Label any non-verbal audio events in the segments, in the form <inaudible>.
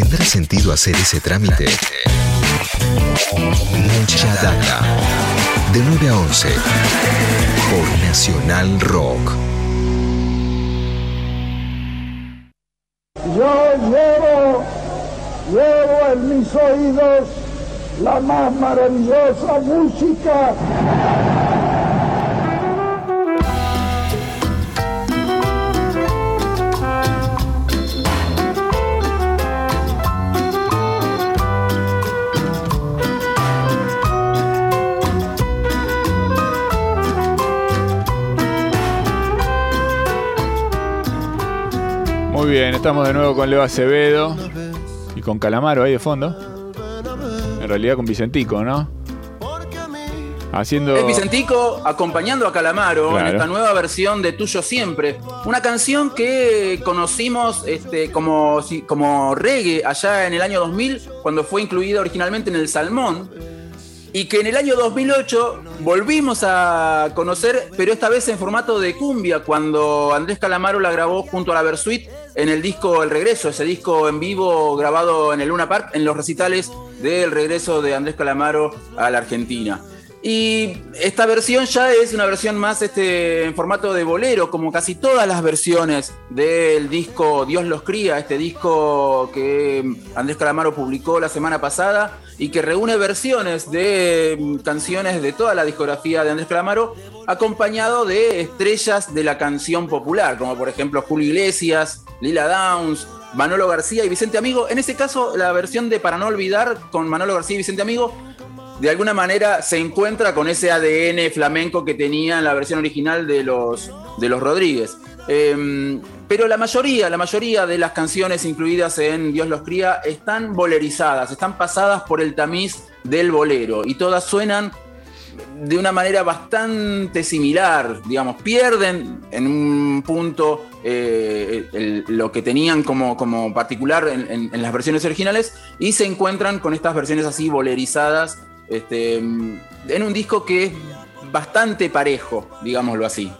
¿Tendrá sentido hacer ese trámite? Mucha data. De 9 a 11. Por Nacional Rock. Yo llevo, llevo en mis oídos la más maravillosa música Muy bien, estamos de nuevo con Leo Acevedo y con Calamaro ahí de fondo. En realidad con Vicentico, ¿no? Haciendo. Es Vicentico acompañando a Calamaro en esta nueva versión de Tuyo Siempre. Una canción que conocimos este, como, como reggae allá en el año 2000, cuando fue incluida originalmente en el Salmón. Y que en el año 2008 volvimos a conocer, pero esta vez en formato de cumbia, cuando Andrés Calamaro la grabó junto a la Versuit en el disco El Regreso, ese disco en vivo grabado en el Luna Park, en los recitales del regreso de Andrés Calamaro a la Argentina. Y esta versión ya es una versión más este, en formato de bolero, como casi todas las versiones del disco Dios los cría, este disco que Andrés Calamaro publicó la semana pasada y que reúne versiones de mm, canciones de toda la discografía de Andrés Calamaro, acompañado de estrellas de la canción popular, como por ejemplo Julio Iglesias, Lila Downs, Manolo García y Vicente Amigo. En ese caso, la versión de Para no olvidar con Manolo García y Vicente Amigo de alguna manera se encuentra con ese ADN flamenco que tenía en la versión original de los, de los Rodríguez. Eh, pero la mayoría, la mayoría de las canciones incluidas en Dios los cría están bolerizadas, están pasadas por el tamiz del bolero y todas suenan de una manera bastante similar, digamos, pierden en un punto eh, lo que tenían como, como particular en, en- en las versiones originales y se encuentran con estas versiones así bolerizadas este, en un disco que es bastante parejo, digámoslo así.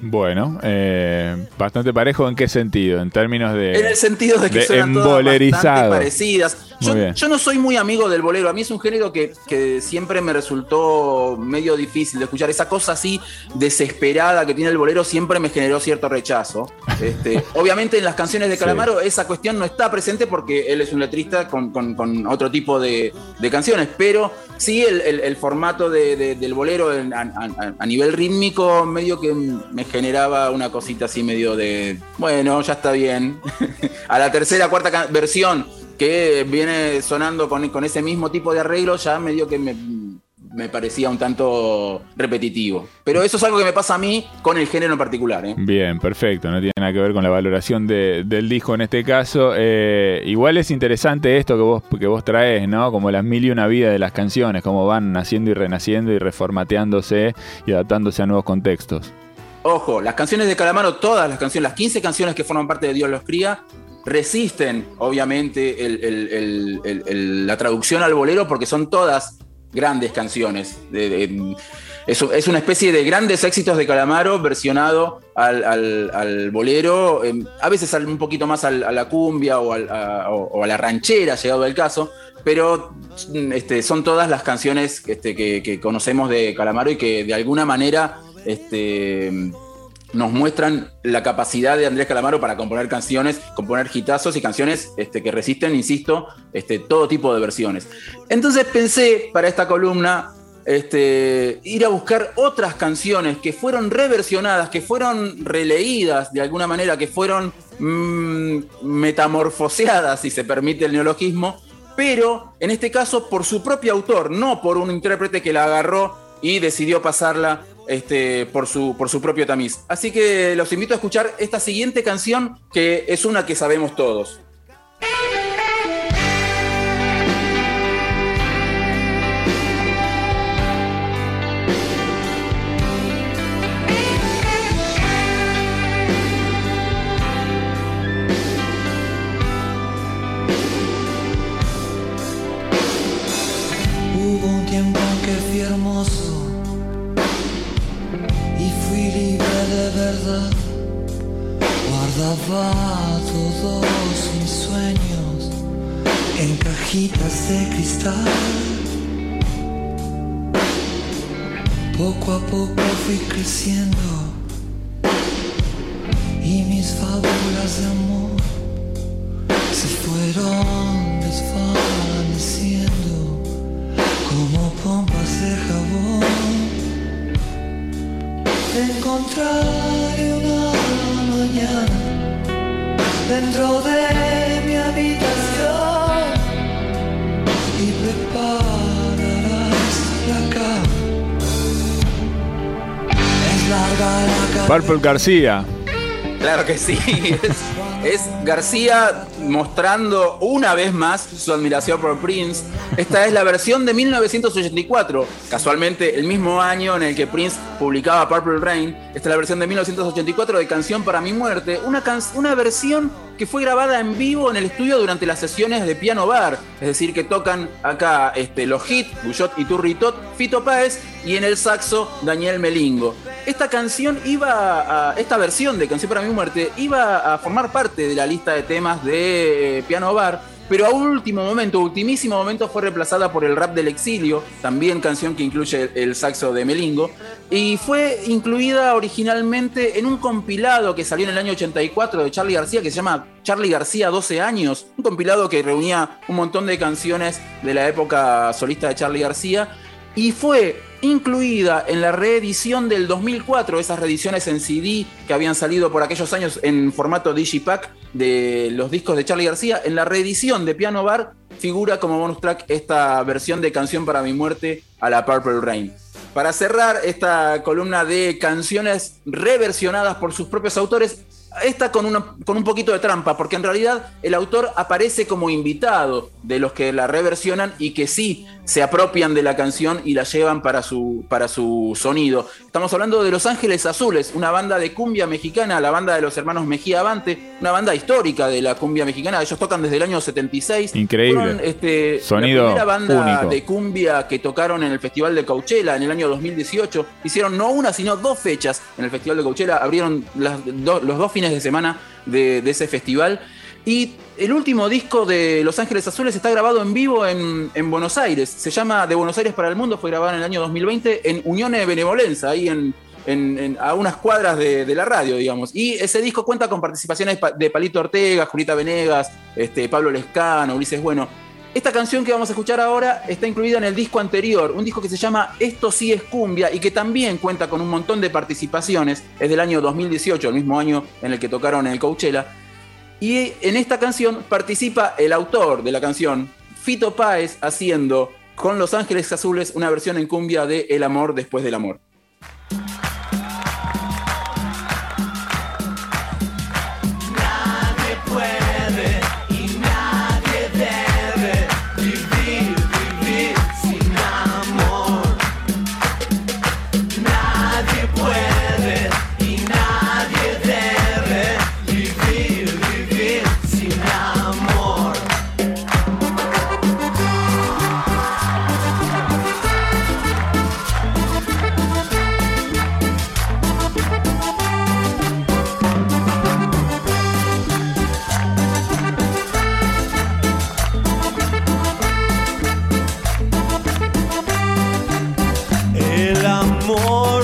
Bueno, eh, bastante parejo en qué sentido, en términos de. En el sentido de que de suenan todas bastante embolerizado. parecidas. Yo, no soy muy amigo del bolero. A mí es un género que, que siempre me resultó medio difícil de escuchar. Esa cosa así desesperada que tiene el bolero siempre me generó cierto rechazo. Este, <laughs> obviamente en las canciones de Sí. Calamaro esa cuestión no está presente porque él es un letrista con, con- con otro tipo de, de canciones. Pero sí el, el- el formato de- de- del bolero en- a, a- a nivel rítmico medio que me generaba una cosita así medio de, bueno, ya está bien. <laughs> a la tercera, cuarta versión que viene sonando con, con ese mismo tipo de arreglo, ya medio que me, me parecía un tanto repetitivo. Pero eso es algo que me pasa a mí con el género en particular. ¿eh? Bien, perfecto, no tiene nada que ver con la valoración de- del disco en este caso. Eh, igual es interesante esto que vos, que vos traes, ¿no? Como las mil y una vida de las canciones, cómo van naciendo y renaciendo y reformateándose y adaptándose a nuevos contextos. Ojo, las canciones de Calamaro, todas las canciones, las 15 canciones que forman parte de Dios los cría, resisten obviamente la traducción al bolero porque son todas grandes canciones. Es, una especie de grandes éxitos de Calamaro versionado al, bolero, eh, a veces un poquito más a la cumbia o, a, la ranchera, llegado el caso, pero mm, este, son todas las canciones este, que, que conocemos de Calamaro y que de alguna manera este, nos muestran la capacidad de Andrés Calamaro para componer canciones, componer hitazos y canciones este, que resisten, insisto, este, todo tipo de versiones. Entonces pensé para esta columna este, ir a buscar otras canciones que fueron reversionadas, que fueron releídas de alguna manera, que fueron mm, metamorfoseadas, si se permite el neologismo, pero en este caso por su propio autor, no por un intérprete que la agarró y decidió pasarla este, por, su, por su propio tamiz. Así que los invito a escuchar esta siguiente canción, que es una que sabemos todos. Guardaba todos mis sueños cajitas de cristal. Poco a poco fui creciendo y mis fábulas de amor se fueron desvaneciendo como pompas de jabón. Te encontraré dentro de mi habitación y prepararás la cama. Es larga la Purple García. Claro que sí. <laughs> Es, García mostrando una vez más su admiración por Prince. Esta es la versión de 1984, casualmente el mismo año en el que Prince publicaba Purple Rain. Esta es la versión de 1984 de Canción para mi muerte, una, can- una versión que fue grabada en vivo en el estudio durante las sesiones de Piano Bar, es decir, que tocan acá este, los hits, Guyot y Turritot, Fito Páez y en el saxo Daniel Melingo. Esta canción iba a, esta versión de Canción para mi muerte iba a formar parte de la lista de temas de eh, Piano Bar, pero a último momento, ultimísimo momento, fue reemplazada por el rap del exilio, también canción que incluye el, saxo de Melingo, y fue incluida originalmente en un compilado que salió en el año 84 de Charlie García, que se llama Charlie García 12 años, un compilado que reunía un montón de canciones de la época solista de Charlie García, y fue incluida en la reedición del 2004, esas reediciones en CD que habían salido por aquellos años en formato Digipack de los discos de Charlie García, en la reedición de Piano Bar figura como bonus track esta versión de Canción para mi muerte a la Purple Rain. Para cerrar esta columna de canciones reversionadas por sus propios autores, esta con, una- con un poquito de trampa, porque en realidad el autor aparece como invitado de los que la reversionan y que sí se apropian de la canción y la llevan para su, para su sonido. Estamos hablando de Los Ángeles Azules, una banda de cumbia mexicana, la banda de los hermanos Mejía Avante, una banda histórica de la cumbia mexicana. Ellos tocan desde el año 76. Increíble. Fueron, este, Sonido la primera banda único. de cumbia que tocaron en el Festival de Coachella en el año 2018. Hicieron no una, sino dos fechas en el Festival de Coachella. Abrieron las do- los dos fines de semana de, de ese festival. Y el último disco de Los Ángeles Azules está grabado en vivo en, en Buenos Aires. Se llama De Buenos Aires para el Mundo. Fue grabado en el año 2020 en Unione Benevolenza, ahí en, en- a unas cuadras de, la radio, digamos. Y ese disco cuenta con participaciones pa- de Palito Ortega, Julita Venegas, este, Pablo Lescano, Ulises Bueno. Esta canción que vamos a escuchar ahora está incluida en el disco anterior, un disco que se llama Esto sí es cumbia y que también cuenta con un montón de participaciones. Es del año 2018, el mismo año en el que tocaron en el Coachella. Y en esta canción participa el autor de la canción, Fito Páez, haciendo con Los Ángeles Azules una versión en cumbia de El amor después del amor.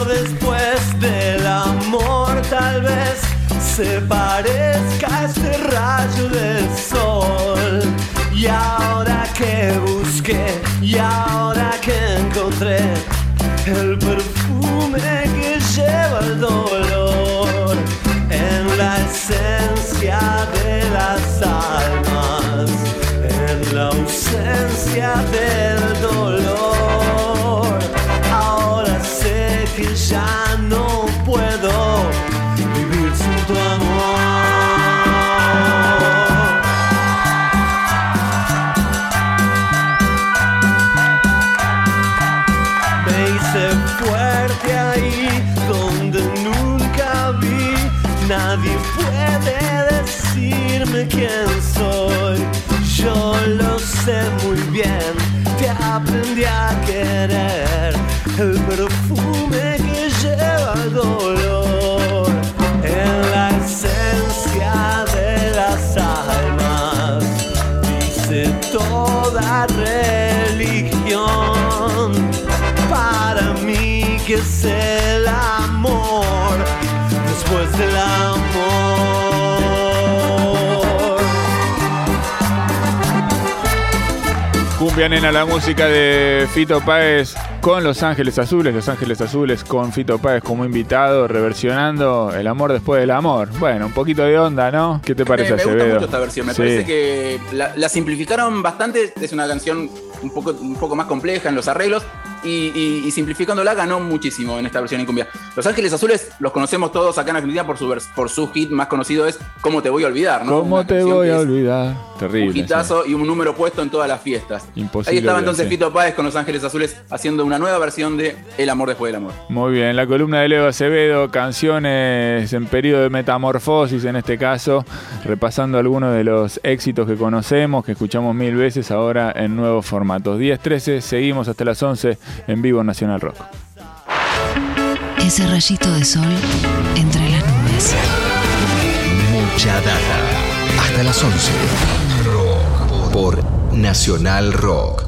Después del amor tal vez se parezca a este rayo del sol. Y ahora que busqué, y ahora que encontré el perfume que lleva el dolor en la esencia de las almas, en la ausencia del dolor. Que ya no puedo vivir sin tu amor. Me hice fuerte ahí donde nunca vi. Nadie puede decirme quién soy. Yo lo sé muy bien, te aprendí a querer. El perfume que es el amor después del amor. Cumbia Nena, la música de Fito Páez con Los Ángeles Azules, Los Ángeles Azules con Fito Páez como invitado, reversionando El amor después del amor. Bueno, un poquito de onda, ¿no? ¿Qué te parece, me, me gusta Acevedo? mucho esta versión. Me Sí. parece que la, la simplificaron bastante. Es una canción un poco, un poco más compleja en los arreglos. Y, y- y simplificándola ganó muchísimo en esta versión en cumbia. Los Ángeles Azules los conocemos todos acá en Argentina por su, por su hit más conocido es ¿Cómo te voy a olvidar? ¿no? ¿Cómo Una te voy a olvidar? Terrible. Un hitazo y un número puesto en todas las fiestas. Imposible Ahí estaba entonces. Fito Páez con Los Ángeles Azules haciendo una nueva versión de El amor después del amor. Muy bien, la columna de Leo Acevedo, canciones en periodo de metamorfosis en este caso, repasando algunos de los éxitos que conocemos, que escuchamos mil veces ahora en nuevos formatos. 10-13, seguimos hasta las 11 en vivo en Nacional Rock. Ese rayito de sol entre las nubes. Mucha data. Hasta las 11. Por Nacional Rock.